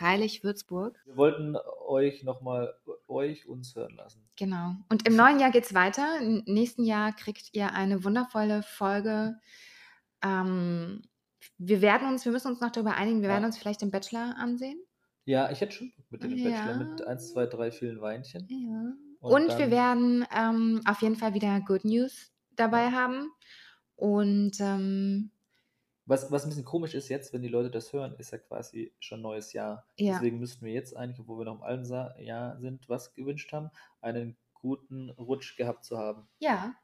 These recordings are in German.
Freilich Würzburg. Wir wollten euch nochmal, euch uns hören lassen. Genau. Und im neuen Jahr geht es weiter. Im nächsten Jahr kriegt ihr eine wundervolle Folge. Ähm, wir werden uns, wir müssen uns noch darüber einigen, wir Ja. werden uns vielleicht den Bachelor ansehen. Ja, ich hätte schon mit dem Ja. Bachelor mit 1, 2, 3 vielen Weinchen. Ja. Und Und, wir werden ähm, auf jeden Fall wieder Good News dabei haben. Und ähm, Was, was ein bisschen komisch ist jetzt, wenn die Leute das hören, ist ja quasi schon neues Jahr. Ja. Deswegen müssten wir jetzt eigentlich, obwohl wir noch im alten Jahr sind, was gewünscht haben, einen guten Rutsch gehabt zu haben. ja,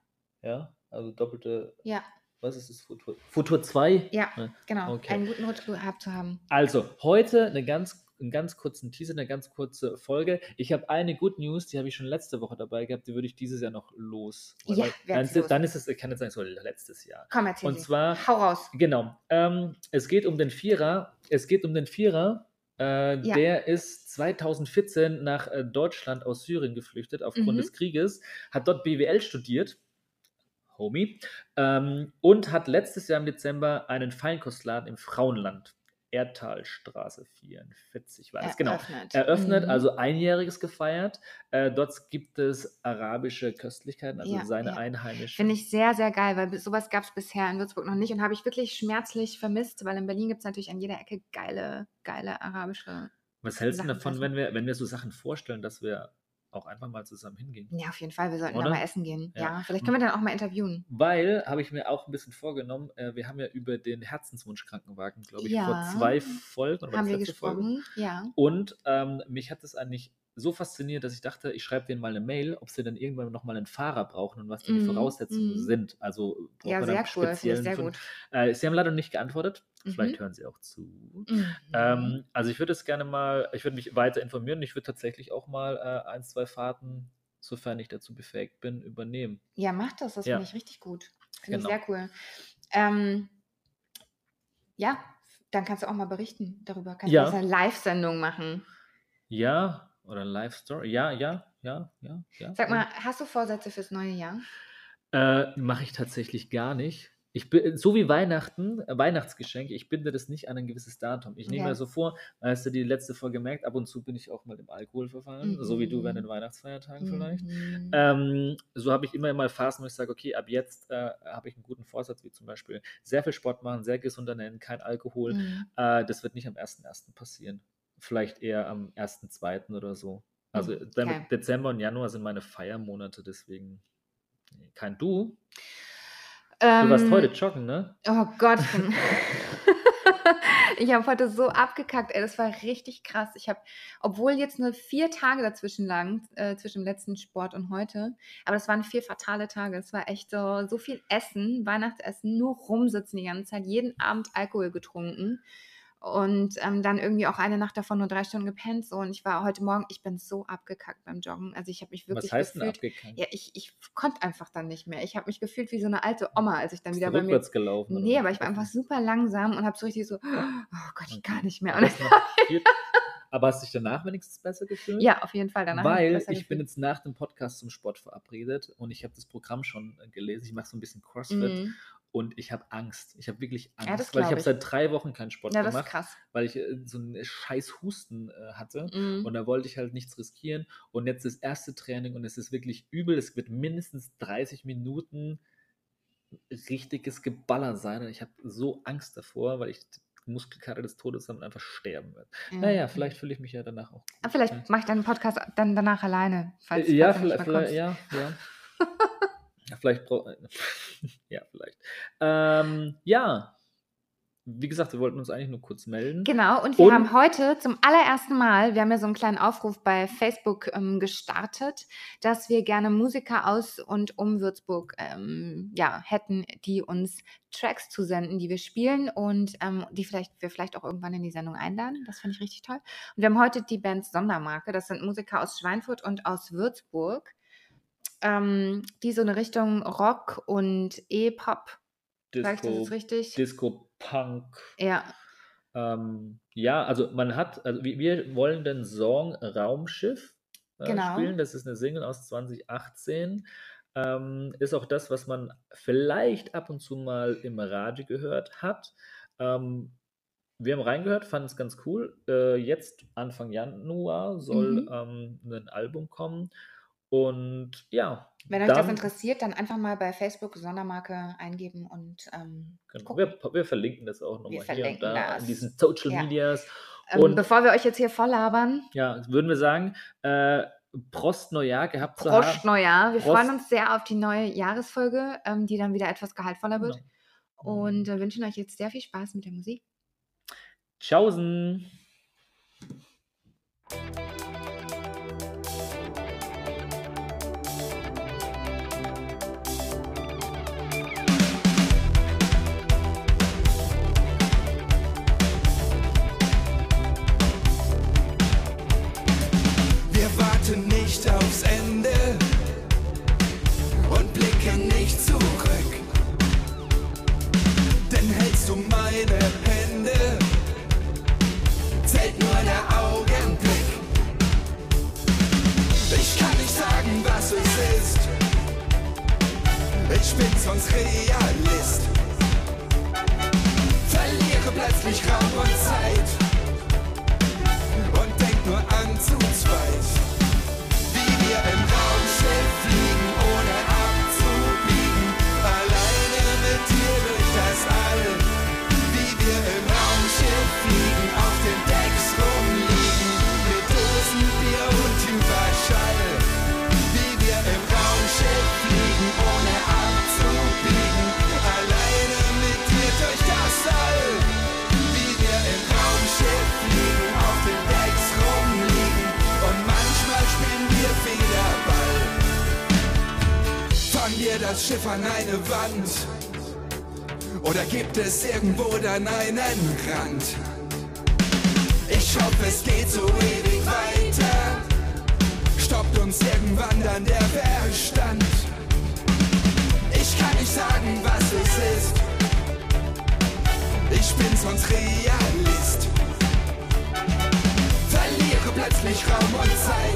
Ja, also doppelte, ja, was ist das? Futur, Futur 2? ja, genau. Okay. Einen guten Rutsch gehabt zu haben. Also, heute eine ganz, einen ganz kurzen Teaser, eine ganz kurze Folge. Ich habe eine Good News, die habe ich schon letzte Woche dabei gehabt, die würde ich dieses Jahr noch los. Ja, dann, los. dann ist es, ich kann jetzt sagen, so letztes Jahr. Komm, erzähl Und zwar, Hau raus. genau, ähm, es geht um den Vierer, es geht um den Vierer, äh, Ja. der ist 2014 nach äh, Deutschland aus Syrien geflüchtet aufgrund Mhm. des Krieges, hat dort BWL studiert, Homie, ähm, und hat letztes Jahr im Dezember einen Feinkostladen im Frauenland, Erdtalstraße 44, war das, genau, Eröffnet. Mhm. also einjähriges gefeiert. Äh, dort gibt es arabische Köstlichkeiten, also Ja, seine ja. einheimischen. Finde ich sehr, sehr geil, weil sowas gab es bisher in Würzburg noch nicht und habe ich wirklich schmerzlich vermisst, weil in Berlin gibt es natürlich an jeder Ecke geile, geile arabische. Was hältst du davon, essen. wenn wir, wenn wir so Sachen vorstellen, dass wir auch einfach mal zusammen hingehen? Ja, auf jeden Fall, wir sollten Oder? da mal essen gehen. Ja. Ja, vielleicht können wir dann auch mal interviewen. Weil, habe ich mir auch ein bisschen vorgenommen, äh, wir haben ja über den Herzenswunsch-Krankenwagen, glaube ich, Ja. vor zwei Folgen oder Haben das wir letzte Folge? gesprochen? Ja. Und ähm, mich hat es eigentlich so fasziniert, dass ich dachte, ich schreibe denen mal eine Mail, ob sie dann irgendwann nochmal einen Fahrer brauchen und was denn die Mhm, Voraussetzungen mhm. sind. Also braucht Ja, man sehr dann cool, finde ich speziellen sehr gut. Äh, sie haben leider nicht geantwortet. Vielleicht Mhm. hören sie auch zu. Mhm. Ähm, also ich würde es gerne mal, ich würde mich weiter informieren. Ich würde tatsächlich auch mal äh, ein, zwei Fahrten, sofern ich dazu befähigt bin, übernehmen. Ja, mach das, das Ja. finde ich richtig gut. Finde Genau. ich sehr cool. Ähm, ja, dann kannst du auch mal berichten darüber. Kannst Ja. du eine Live-Sendung machen. Ja, oder Live Story. Ja, ja, ja, ja, ja. Sag mal, hast du Vorsätze fürs neue Jahr? Äh, Mache ich tatsächlich gar nicht. Ich bin, so wie Weihnachten, äh, Weihnachtsgeschenk, ich binde das nicht an ein gewisses Datum. Ich nehme Ja. mir so vor, hast du die letzte Folge gemerkt, ab und zu bin ich auch mal im Alkohol verfallen, so wie du während den Mhm. Weihnachtsfeiertagen vielleicht. Mhm. Ähm, so habe ich immer mal Phasen, wo ich sage, okay, ab jetzt äh, habe ich einen guten Vorsatz, wie zum Beispiel sehr viel Sport machen, sehr gesund ernähren, kein Alkohol. Mhm. Äh, das wird nicht am 1.1. passieren. Vielleicht eher am 1.2. oder so. Also Mhm, okay. Dezember und Januar sind meine Feiermonate, deswegen kein Du. Du warst Ähm, heute joggen, ne? Oh Gott. ich habe heute so abgekackt, ey, das war richtig krass. Ich habe, obwohl jetzt nur vier Tage dazwischen lagen, äh, zwischen dem letzten Sport und heute, aber das waren vier fatale Tage. Es war echt so, so viel Essen, Weihnachtsessen, nur rumsitzen die ganze Zeit, jeden Abend Alkohol getrunken und ähm, dann irgendwie auch eine Nacht davon nur drei Stunden gepennt. So. Und ich war heute Morgen, ich bin so abgekackt beim Joggen. Also ich habe mich wirklich Was heißt denn gefühlt, abgekannt? ja, ich, ich konnte einfach dann nicht mehr. Ich habe mich gefühlt wie so eine alte Oma, als ich dann Bist wieder du bei mir rückwärts gelaufen? oder Nee, aber ich war einfach super langsam und habe so richtig so, oh Gott, ich kann nicht mehr. Und aber hast du dich danach wenigstens besser gefühlt? ja, auf jeden Fall danach. Weil besser ich bin jetzt nach dem Podcast zum Sport verabredet und ich habe das Programm schon äh, gelesen. Ich mache so ein bisschen CrossFit Mhm. Und ich habe Angst. Ich habe wirklich Angst, Ja, weil ich habe seit drei Wochen keinen Sport Ja, gemacht, weil ich äh, so einen scheiß Husten äh, hatte. Mhm. Und da wollte ich halt nichts riskieren. Und jetzt das erste Training und es ist wirklich übel. Es wird mindestens 30 Minuten richtiges Geballer sein. Und ich habe so Angst davor, weil ich die Muskelkater des Todes dann einfach sterben wird. Ja. Naja, vielleicht fühle ich mich ja danach auch. Ah, gut. Vielleicht mache ich deinen Podcast dann danach alleine, falls, Äh, ja, vielleicht, vielleicht, kommst. ja, ja. ja, vielleicht braucht. ja, vielleicht. Ähm, ja. Wie gesagt, wir wollten uns eigentlich nur kurz melden. Genau, und wir Und- haben heute zum allerersten Mal, wir haben ja so einen kleinen Aufruf bei Facebook ähm, gestartet, dass wir gerne Musiker aus und um Würzburg ähm, ja, hätten, die uns Tracks zusenden, die wir spielen und ähm, die vielleicht, wir vielleicht auch irgendwann in die Sendung einladen. Das finde ich richtig toll. Und wir haben heute die Band Sondermarke. Das sind Musiker aus Schweinfurt und aus Würzburg, ähm, die so eine Richtung Rock und E-Pop, sag ich das richtig? Disco Punk. ja, Ähm, ja, also man hat, also wir, wir wollen den Song Raumschiff äh, Genau. spielen. Das ist eine Single aus 2018. Ähm, ist auch das, was man vielleicht ab und zu mal im Radio gehört hat. Ähm, wir haben reingehört, fanden es ganz cool. Äh, jetzt, Anfang Januar, soll Mhm. ähm, ein Album kommen. Und ja, Wenn euch das dann, interessiert, dann einfach mal bei Facebook Sondermarke eingeben und ähm, genau, wir, wir verlinken das auch nochmal hier und da in das. diesen Social Ja. Medias. Ähm, Und bevor wir euch jetzt hier voll labern, ja, würden wir sagen, äh, Prost Neujahr gehabt zu Prost haben. Neujahr. Wir freuen Prost. uns sehr auf die neue Jahresfolge, ähm, die dann wieder etwas gehaltvoller wird. Genau. Und äh, wünschen euch jetzt sehr viel Spaß mit der Musik. Tschaußen. Denn hältst du meine Hände, zählt nur der Augenblick. Ich kann nicht sagen, was es ist. Ich bin sonst Realist. Das Schiff an eine Wand? Oder gibt es irgendwo dann einen Rand? Ich hoffe, es geht so ewig weiter. Stoppt uns irgendwann dann der Verstand. Ich kann nicht sagen, was es ist. Ich bin sonst Realist. Verliere plötzlich Raum und Zeit